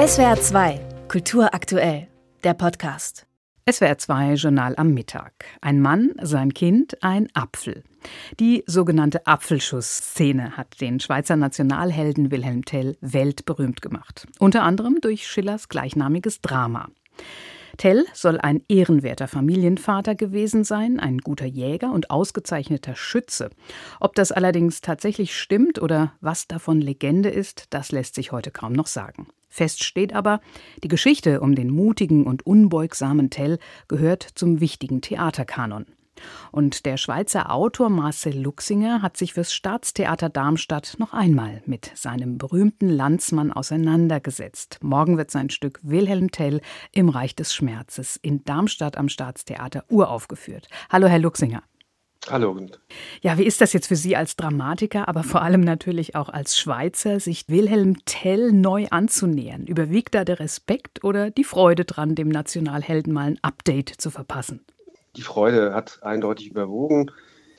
SWR 2, Kultur aktuell, der Podcast. SWR 2 Journal am Mittag. Ein Mann, sein Kind, ein Apfel. Die sogenannte Apfelschuss-Szene hat den Schweizer Nationalhelden Wilhelm Tell weltberühmt gemacht. Unter anderem durch Schillers gleichnamiges Drama. Tell soll ein ehrenwerter Familienvater gewesen sein, ein guter Jäger und ausgezeichneter Schütze. Ob das allerdings tatsächlich stimmt oder was davon Legende ist, das lässt sich heute kaum noch sagen. Fest steht aber, die Geschichte um den mutigen und unbeugsamen Tell gehört zum wichtigen Theaterkanon. Und der Schweizer Autor Marcel Luxinger hat sich fürs Staatstheater Darmstadt noch einmal mit seinem berühmten Landsmann auseinandergesetzt. Morgen wird sein Stück Wilhelm Tell im Reich des Schmerzes in Darmstadt am Staatstheater uraufgeführt. Hallo, Herr Luxinger. Hallo. Ja, wie ist das jetzt für Sie als Dramatiker, aber vor allem natürlich auch als Schweizer, sich Wilhelm Tell neu anzunähern? Überwiegt da der Respekt oder die Freude dran, dem Nationalhelden mal ein Update zu verpassen? Die Freude hat eindeutig überwogen.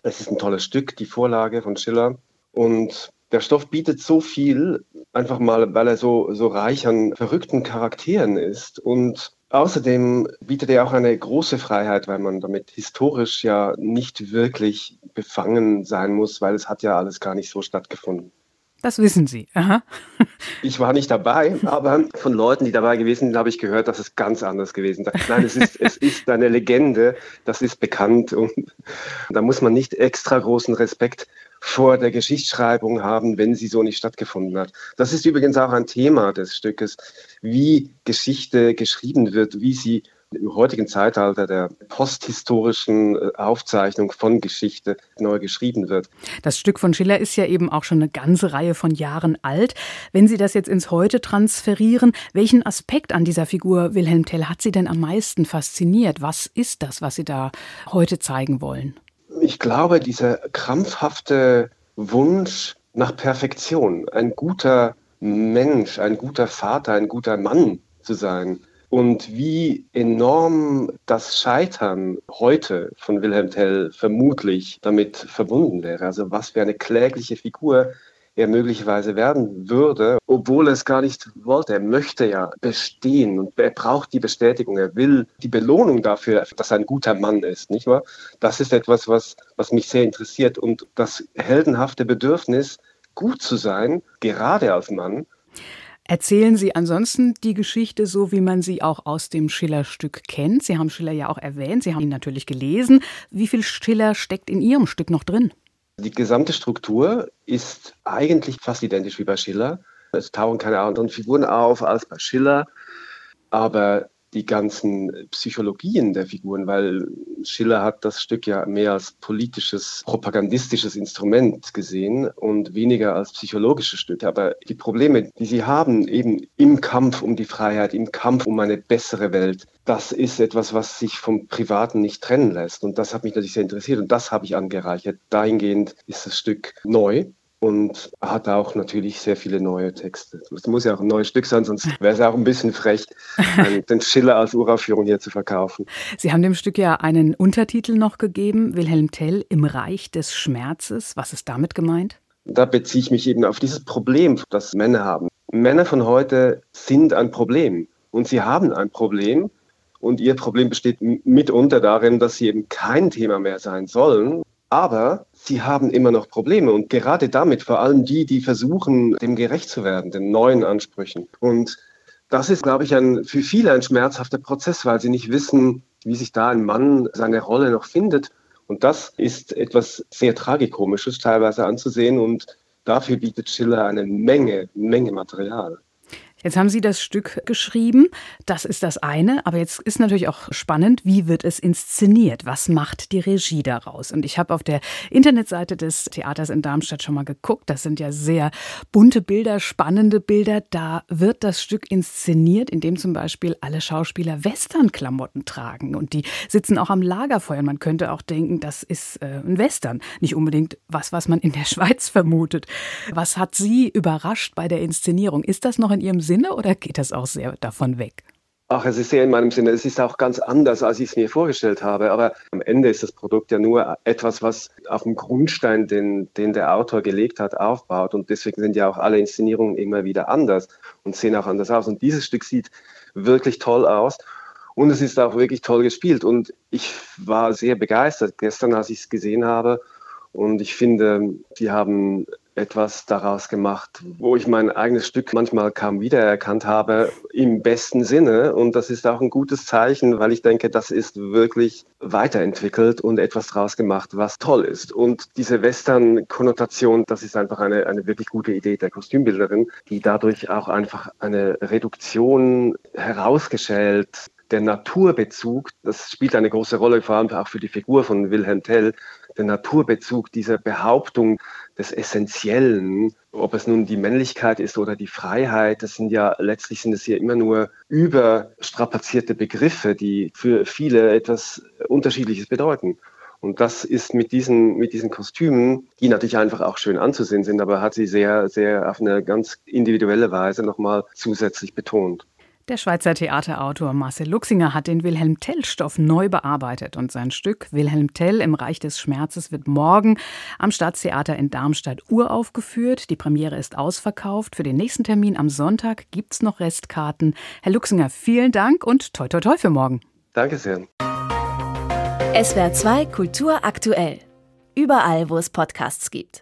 Es ist ein tolles Stück, die Vorlage von Schiller. Und der Stoff bietet so viel, einfach mal, weil er so, so reich an verrückten Charakteren ist. Und außerdem bietet er auch eine große Freiheit, weil man damit historisch ja nicht wirklich befangen sein muss, weil es hat ja alles gar nicht so stattgefunden. Das wissen Sie. Aha. Ich war nicht dabei, aber von Leuten, die dabei gewesen sind, habe ich gehört, dass es ganz anders gewesen ist. Nein, es ist, es ist eine Legende, das ist bekannt und da muss man nicht extra großen Respekt vor der Geschichtsschreibung haben, wenn sie so nicht stattgefunden hat. Das ist übrigens auch ein Thema des Stückes, wie Geschichte geschrieben wird, wie sie im heutigen Zeitalter der posthistorischen äh, Aufzeichnung von Geschichte neu geschrieben wird. Das Stück von Schiller ist ja eben auch schon eine ganze Reihe von Jahren alt. Wenn Sie das jetzt ins Heute transferieren, welchen Aspekt an dieser Figur Wilhelm Tell hat Sie denn am meisten fasziniert? Was ist das, was Sie da heute zeigen wollen? Ich glaube, dieser krampfhafte Wunsch nach Perfektion, ein guter Mensch, ein guter Vater, ein guter Mann zu sein, und wie enorm das Scheitern heute von Wilhelm Tell vermutlich damit verbunden wäre. Also was für eine klägliche Figur er möglicherweise werden würde, obwohl er es gar nicht wollte. Er möchte ja bestehen und er braucht die Bestätigung. Er will die Belohnung dafür, dass er ein guter Mann ist, nicht wahr? Das ist etwas, was, was mich sehr interessiert und das heldenhafte Bedürfnis, gut zu sein, gerade als Mann, Erzählen Sie ansonsten die Geschichte so, wie man sie auch aus dem Schiller-Stück kennt? Sie haben Schiller ja auch erwähnt, Sie haben ihn natürlich gelesen. Wie viel Schiller steckt in Ihrem Stück noch drin? Die gesamte Struktur ist eigentlich fast identisch wie bei Schiller. Es tauchen keine anderen Figuren auf als bei Schiller. Aber die ganzen Psychologien der Figuren, weil Schiller hat das Stück ja mehr als politisches, propagandistisches Instrument gesehen und weniger als psychologisches Stück. Aber die Probleme, die sie haben, eben im Kampf um die Freiheit, im Kampf um eine bessere Welt, das ist etwas, was sich vom Privaten nicht trennen lässt. Und das hat mich natürlich sehr interessiert und das habe ich angereichert. Dahingehend ist das Stück neu und hat auch natürlich sehr viele neue Texte. Es muss ja auch ein neues Stück sein, sonst wäre es auch ein bisschen frech, den Schiller als Uraufführung hier zu verkaufen. Sie haben dem Stück ja einen Untertitel noch gegeben, Wilhelm Tell im Reich des Schmerzes. Was ist damit gemeint? Da beziehe ich mich eben auf dieses Problem, das Männer haben. Männer von heute sind ein Problem und sie haben ein Problem und ihr Problem besteht mitunter darin, dass sie eben kein Thema mehr sein sollen, aber sie haben immer noch Probleme und gerade damit vor allem die, die versuchen, dem gerecht zu werden, den neuen Ansprüchen. Und das ist, glaube ich, ein, für viele ein schmerzhafter Prozess, weil sie nicht wissen, wie sich da ein Mann seine Rolle noch findet. Und das ist etwas sehr Tragikomisches teilweise anzusehen und dafür bietet Schiller eine Menge, Menge Material. Jetzt haben Sie das Stück geschrieben. Das ist das eine. Aber jetzt ist natürlich auch spannend, wie wird es inszeniert? Was macht die Regie daraus? Und ich habe auf der Internetseite des Theaters in Darmstadt schon mal geguckt. Das sind ja sehr bunte Bilder, spannende Bilder. Da wird das Stück inszeniert, indem zum Beispiel alle Schauspieler Western-Klamotten tragen. Und die sitzen auch am Lagerfeuer. Man könnte auch denken, das ist äh, ein Western. Nicht unbedingt was, was man in der Schweiz vermutet. Was hat Sie überrascht bei der Inszenierung? Ist das noch in Ihrem Sinne oder geht das auch sehr davon weg? Ach, es ist sehr in meinem Sinne. Es ist auch ganz anders, als ich es mir vorgestellt habe. Aber am Ende ist das Produkt ja nur etwas, was auf dem Grundstein, den, den der Autor gelegt hat, aufbaut. Und deswegen sind ja auch alle Inszenierungen immer wieder anders und sehen auch anders aus. Und dieses Stück sieht wirklich toll aus. Und es ist auch wirklich toll gespielt. Und ich war sehr begeistert gestern, als ich es gesehen habe. Und ich finde, die haben etwas daraus gemacht, wo ich mein eigenes Stück manchmal kaum wiedererkannt habe, im besten Sinne. Und das ist auch ein gutes Zeichen, weil ich denke, das ist wirklich weiterentwickelt und etwas daraus gemacht, was toll ist. Und diese Western-Konnotation, das ist einfach eine, eine wirklich gute Idee der Kostümbilderin, die dadurch auch einfach eine Reduktion herausgeschält der Naturbezug, das spielt eine große Rolle, vor allem auch für die Figur von Wilhelm Tell, der Naturbezug dieser Behauptung, des Essentiellen, ob es nun die Männlichkeit ist oder die Freiheit, das sind ja letztlich sind es hier immer nur überstrapazierte Begriffe, die für viele etwas Unterschiedliches bedeuten. Und das ist mit diesen, mit diesen Kostümen, die natürlich einfach auch schön anzusehen sind, aber hat sie sehr, sehr auf eine ganz individuelle Weise nochmal zusätzlich betont. Der Schweizer Theaterautor Marcel Luxinger hat den Wilhelm Tell-Stoff neu bearbeitet und sein Stück Wilhelm Tell im Reich des Schmerzes wird morgen am Staatstheater in Darmstadt uraufgeführt. Die Premiere ist ausverkauft. Für den nächsten Termin am Sonntag gibt es noch Restkarten. Herr Luxinger, vielen Dank und toi toi toi für morgen. Danke sehr. SWR 2 Kultur aktuell. Überall, wo es Podcasts gibt.